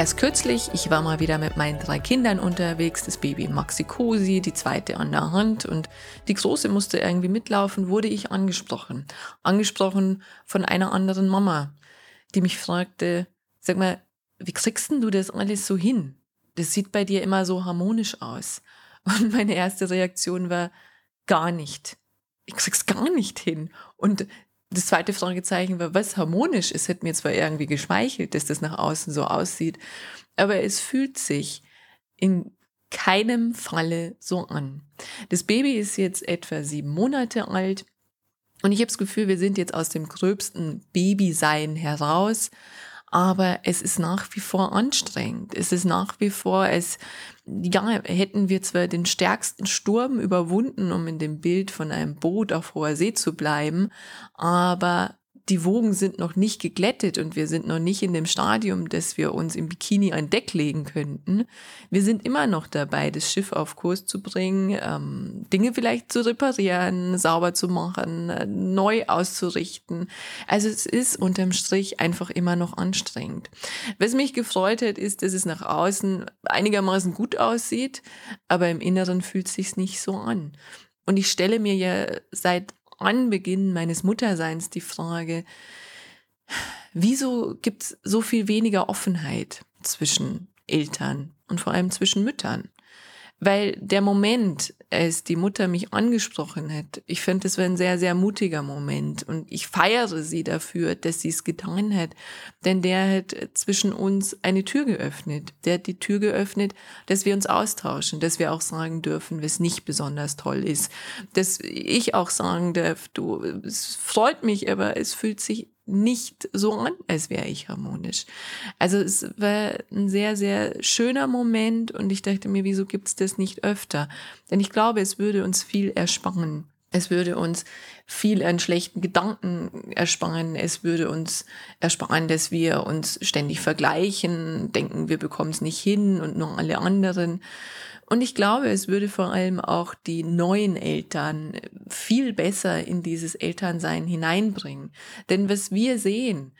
Erst kürzlich, ich war mal wieder mit meinen drei Kindern unterwegs, das Baby in Maxi-Cosi, die zweite an der Hand und die Große musste irgendwie mitlaufen, wurde ich angesprochen. Angesprochen von einer anderen Mama, die mich fragte, sag mal, wie kriegst denn du das alles so hin? Das sieht bei dir immer so harmonisch aus. Und meine erste Reaktion war, gar nicht. Ich krieg's gar nicht hin. Und das zweite Fragezeichen war, was harmonisch ist, hätte mir zwar irgendwie geschmeichelt, dass das nach außen so aussieht, aber es fühlt sich in keinem Falle so an. Das Baby ist jetzt etwa sieben Monate alt und ich habe das Gefühl, wir sind jetzt aus dem gröbsten Babysein heraus aber es ist nach wie vor anstrengend. Es ist nach wie vor, es, ja, hätten wir zwar den stärksten Sturm überwunden, um in dem Bild von einem Boot auf hoher See zu bleiben, aber die Wogen sind noch nicht geglättet und wir sind noch nicht in dem Stadium, dass wir uns im Bikini ein Deck legen könnten. Wir sind immer noch dabei, das Schiff auf Kurs zu bringen, ähm, Dinge vielleicht zu reparieren, sauber zu machen, äh, neu auszurichten. Also es ist unterm Strich einfach immer noch anstrengend. Was mich gefreut hat, ist, dass es nach außen einigermaßen gut aussieht, aber im Inneren fühlt es sich nicht so an. Und ich stelle mir ja seit Anbeginn meines Mutterseins die Frage, wieso gibt es so viel weniger Offenheit zwischen Eltern und vor allem zwischen Müttern? Weil der Moment, als die Mutter mich angesprochen hat, ich finde, es war ein sehr, sehr mutiger Moment. Und ich feiere sie dafür, dass sie es getan hat, denn der hat zwischen uns eine Tür geöffnet. Der hat die Tür geöffnet, dass wir uns austauschen, dass wir auch sagen dürfen, was nicht besonders toll ist, dass ich auch sagen darf, du, es freut mich, aber es fühlt sich nicht so an, als wäre ich harmonisch. Also es war ein sehr, sehr schöner Moment und ich dachte mir, wieso gibt es das nicht öfter? Denn ich glaube, es würde uns viel ersparen. Es würde uns viel an schlechten Gedanken ersparen. Es würde uns ersparen, dass wir uns ständig vergleichen, denken, wir bekommen es nicht hin und nur alle anderen. Und ich glaube, es würde vor allem auch die neuen Eltern viel besser in dieses Elternsein hineinbringen. Denn was wir sehen,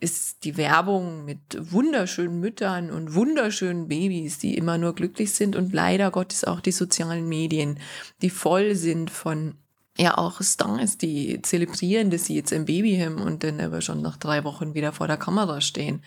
ist die Werbung mit wunderschönen Müttern und wunderschönen Babys, die immer nur glücklich sind und leider Gottes auch die sozialen Medien, die voll sind von ja auch Stars, die zelebrieren, dass sie jetzt ein Baby haben und dann aber schon nach drei Wochen wieder vor der Kamera stehen.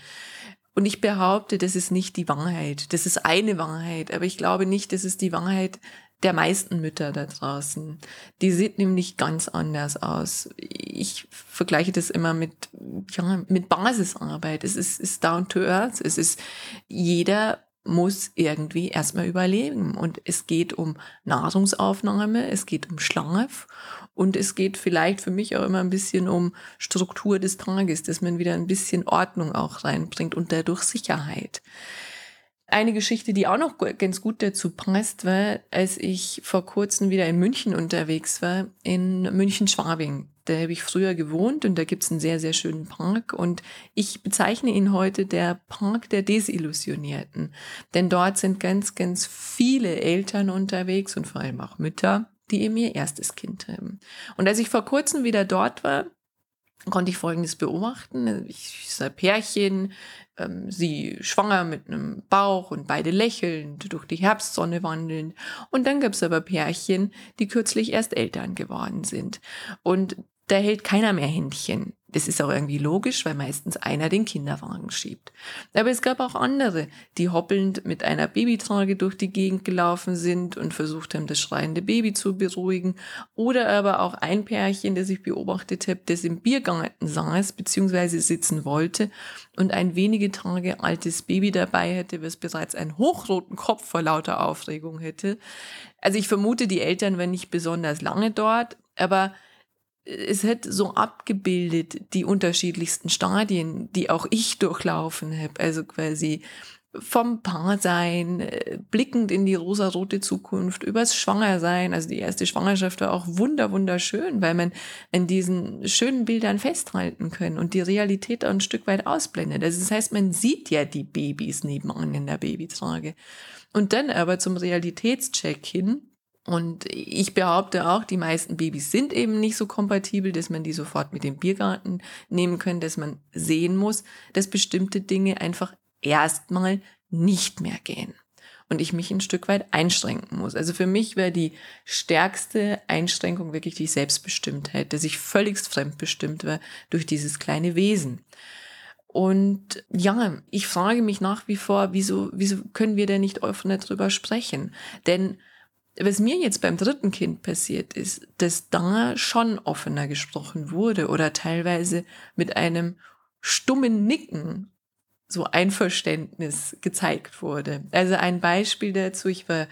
Und ich behaupte, das ist nicht die Wahrheit. Das ist eine Wahrheit, aber ich glaube nicht, das ist die Wahrheit der meisten Mütter da draußen. Die sieht nämlich ganz anders aus. Ich vergleiche das immer mit, ja, mit Basisarbeit. Es ist, ist down to earth. Es ist, jeder muss irgendwie erstmal überleben. Und es geht um Nahrungsaufnahme, es geht um Schlaf und es geht vielleicht für mich auch immer ein bisschen um Struktur des Tages, dass man wieder ein bisschen Ordnung auch reinbringt und dadurch Sicherheit. Eine Geschichte, die auch noch ganz gut dazu passt, war, als ich vor kurzem wieder in München unterwegs war, in München-Schwabing. Da habe ich früher gewohnt und da gibt es einen sehr, sehr schönen Park und ich bezeichne ihn heute der Park der Desillusionierten. Denn dort sind ganz, ganz viele Eltern unterwegs und vor allem auch Mütter, die eben ihr erstes Kind haben. Und als ich vor kurzem wieder dort war, konnte ich Folgendes beobachten. Ich sah Pärchen, ähm, sie schwanger mit einem Bauch und beide lächelnd durch die Herbstsonne wandelnd. Und dann gab es aber Pärchen, die kürzlich erst Eltern geworden sind. Und da hält keiner mehr Händchen. Das ist auch irgendwie logisch, weil meistens einer den Kinderwagen schiebt. Aber es gab auch andere, die hoppelnd mit einer Babytrage durch die Gegend gelaufen sind und versucht haben, das schreiende Baby zu beruhigen. Oder aber auch ein Pärchen, das ich beobachtet habe, das im Biergarten saß bzw. sitzen wollte und ein wenige Tage altes Baby dabei hätte, was bereits einen hochroten Kopf vor lauter Aufregung hätte. Also ich vermute, die Eltern waren nicht besonders lange dort, aber es hat so abgebildet die unterschiedlichsten Stadien, die auch ich durchlaufen habe. Also quasi vom Paarsein, äh, blickend in die rosarote Zukunft, übers Schwangersein. Also die erste Schwangerschaft war auch wunder, wunderschön, weil man in diesen schönen Bildern festhalten kann und die Realität ein Stück weit ausblendet. Also das heißt, man sieht ja die Babys nebenan in der Babytrage. Und dann aber zum Realitätscheck hin. Und ich behaupte auch, die meisten Babys sind eben nicht so kompatibel, dass man die sofort mit dem Biergarten nehmen kann, dass man sehen muss, dass bestimmte Dinge einfach erstmal nicht mehr gehen und ich mich ein Stück weit einschränken muss. Also für mich wäre die stärkste Einschränkung wirklich die Selbstbestimmtheit, dass ich völligst fremdbestimmt war durch dieses kleine Wesen. Und ja, ich frage mich nach wie vor, wieso, wieso können wir denn nicht offener drüber sprechen? Denn was mir jetzt beim dritten Kind passiert ist, dass da schon offener gesprochen wurde oder teilweise mit einem stummen Nicken so Einverständnis gezeigt wurde. Also ein Beispiel dazu, ich war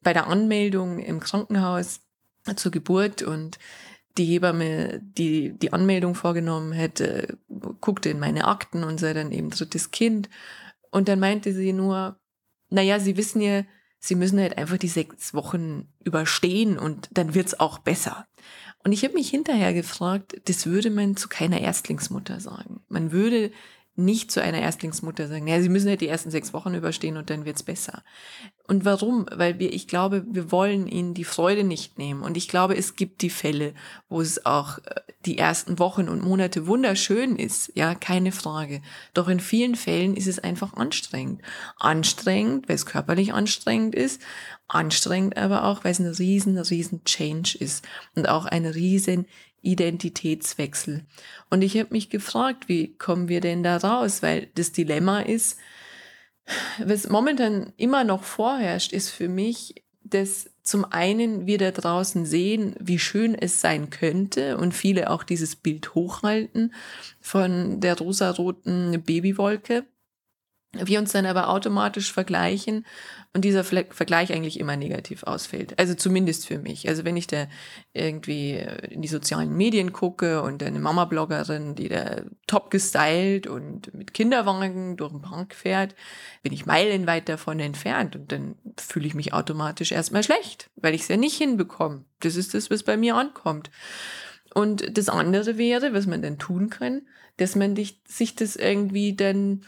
bei der Anmeldung im Krankenhaus zur Geburt und die Hebamme, die die Anmeldung vorgenommen hätte, guckte in meine Akten und sei dann eben drittes Kind. Und dann meinte sie nur, naja, Sie wissen ja, Sie müssen halt einfach die sechs Wochen überstehen und dann wird's auch besser. Und ich habe mich hinterher gefragt, das würde man zu keiner Erstlingsmutter sagen. Man würde nicht zu einer Erstlingsmutter sagen, ja, sie müssen halt die ersten sechs Wochen überstehen und dann wird's besser. Und warum? Weil wir, ich glaube, wir wollen ihnen die Freude nicht nehmen. Und ich glaube, es gibt die Fälle, wo es auch äh, die ersten Wochen und Monate wunderschön ist. Ja, keine Frage. Doch in vielen Fällen ist es einfach anstrengend. Anstrengend, weil es körperlich anstrengend ist. Anstrengend aber auch, weil es ein riesen, riesen Change ist. Und auch ein riesen Identitätswechsel. Und ich habe mich gefragt, wie kommen wir denn da raus? Weil das Dilemma ist, was momentan immer noch vorherrscht, ist für mich, dass zum einen wir da draußen sehen, wie schön es sein könnte und viele auch dieses Bild hochhalten von der rosaroten Babywolke wir uns dann aber automatisch vergleichen und dieser Vergleich eigentlich immer negativ ausfällt. Also zumindest für mich. Also wenn ich da irgendwie in die sozialen Medien gucke und eine Mama-Bloggerin, die da top gestylt und mit Kinderwagen durch den Park fährt, bin ich meilenweit davon entfernt und dann fühle ich mich automatisch erstmal schlecht, weil ich es ja nicht hinbekomme. Das ist das, was bei mir ankommt. Und das andere wäre, was man dann tun kann, dass man sich das irgendwie dann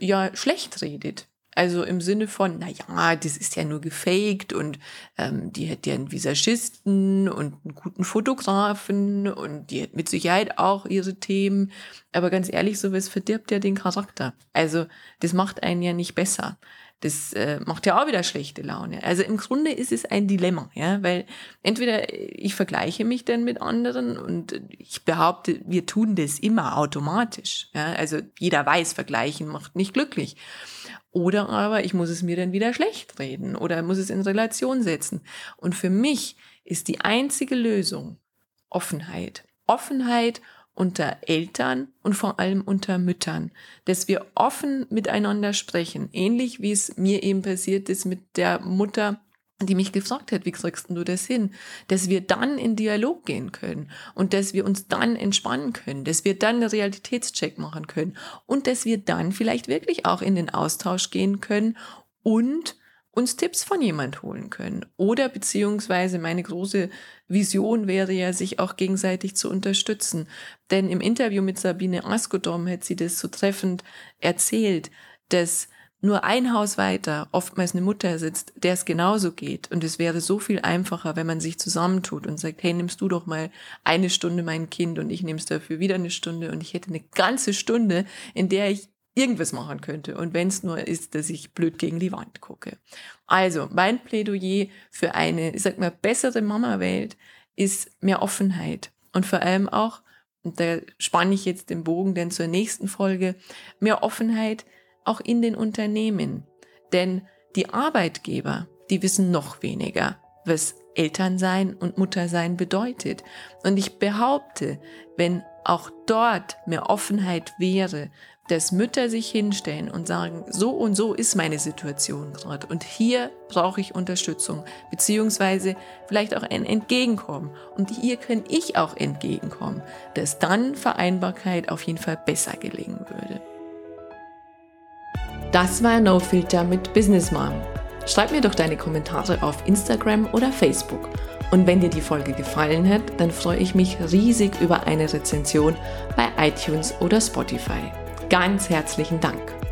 ja schlecht redet. Also im Sinne von, na ja, das ist ja nur gefaked und ähm, die hat ja einen Visagisten und einen guten Fotografen und die hat mit Sicherheit auch ihre Themen. Aber ganz ehrlich, sowas verdirbt ja den Charakter. Also das macht einen ja nicht besser. Das äh, macht ja auch wieder schlechte Laune. Also im Grunde ist es ein Dilemma, ja, weil entweder ich vergleiche mich dann mit anderen und ich behaupte, wir tun das immer automatisch. Ja, also jeder weiß, vergleichen macht nicht glücklich. Oder aber ich muss es mir dann wieder schlecht reden oder muss es in Relation setzen. Und für mich ist die einzige Lösung Offenheit. Offenheit unter Eltern und vor allem unter Müttern, dass wir offen miteinander sprechen, ähnlich wie es mir eben passiert ist mit der Mutter die mich gefragt hat, wie kriegst du das hin? Dass wir dann in Dialog gehen können und dass wir uns dann entspannen können, dass wir dann einen Realitätscheck machen können und dass wir dann vielleicht wirklich auch in den Austausch gehen können und uns Tipps von jemand holen können. Oder beziehungsweise meine große Vision wäre ja, sich auch gegenseitig zu unterstützen. Denn im Interview mit Sabine Askodom hat sie das so treffend erzählt, dass nur ein Haus weiter oftmals eine Mutter sitzt, der es genauso geht. Und es wäre so viel einfacher, wenn man sich zusammentut und sagt, hey, nimmst du doch mal eine Stunde mein Kind und ich nehme es dafür wieder eine Stunde und ich hätte eine ganze Stunde, in der ich irgendwas machen könnte. Und wenn es nur ist, dass ich blöd gegen die Wand gucke. Also, mein Plädoyer für eine, ich sag mal, bessere Mama-Welt ist mehr Offenheit. Und vor allem auch, und da spanne ich jetzt den Bogen denn zur nächsten Folge, mehr Offenheit auch in den Unternehmen. Denn die Arbeitgeber, die wissen noch weniger, was Elternsein und Muttersein bedeutet. Und ich behaupte, wenn auch dort mehr Offenheit wäre, dass Mütter sich hinstellen und sagen, so und so ist meine Situation gerade und hier brauche ich Unterstützung, beziehungsweise vielleicht auch ein Entgegenkommen und hier kann ich auch entgegenkommen, dass dann Vereinbarkeit auf jeden Fall besser gelingen würde. Das war No Filter mit Business Mom. Schreib mir doch deine Kommentare auf Instagram oder Facebook. Und wenn dir die Folge gefallen hat, dann freue ich mich riesig über eine Rezension bei iTunes oder Spotify. Ganz herzlichen Dank.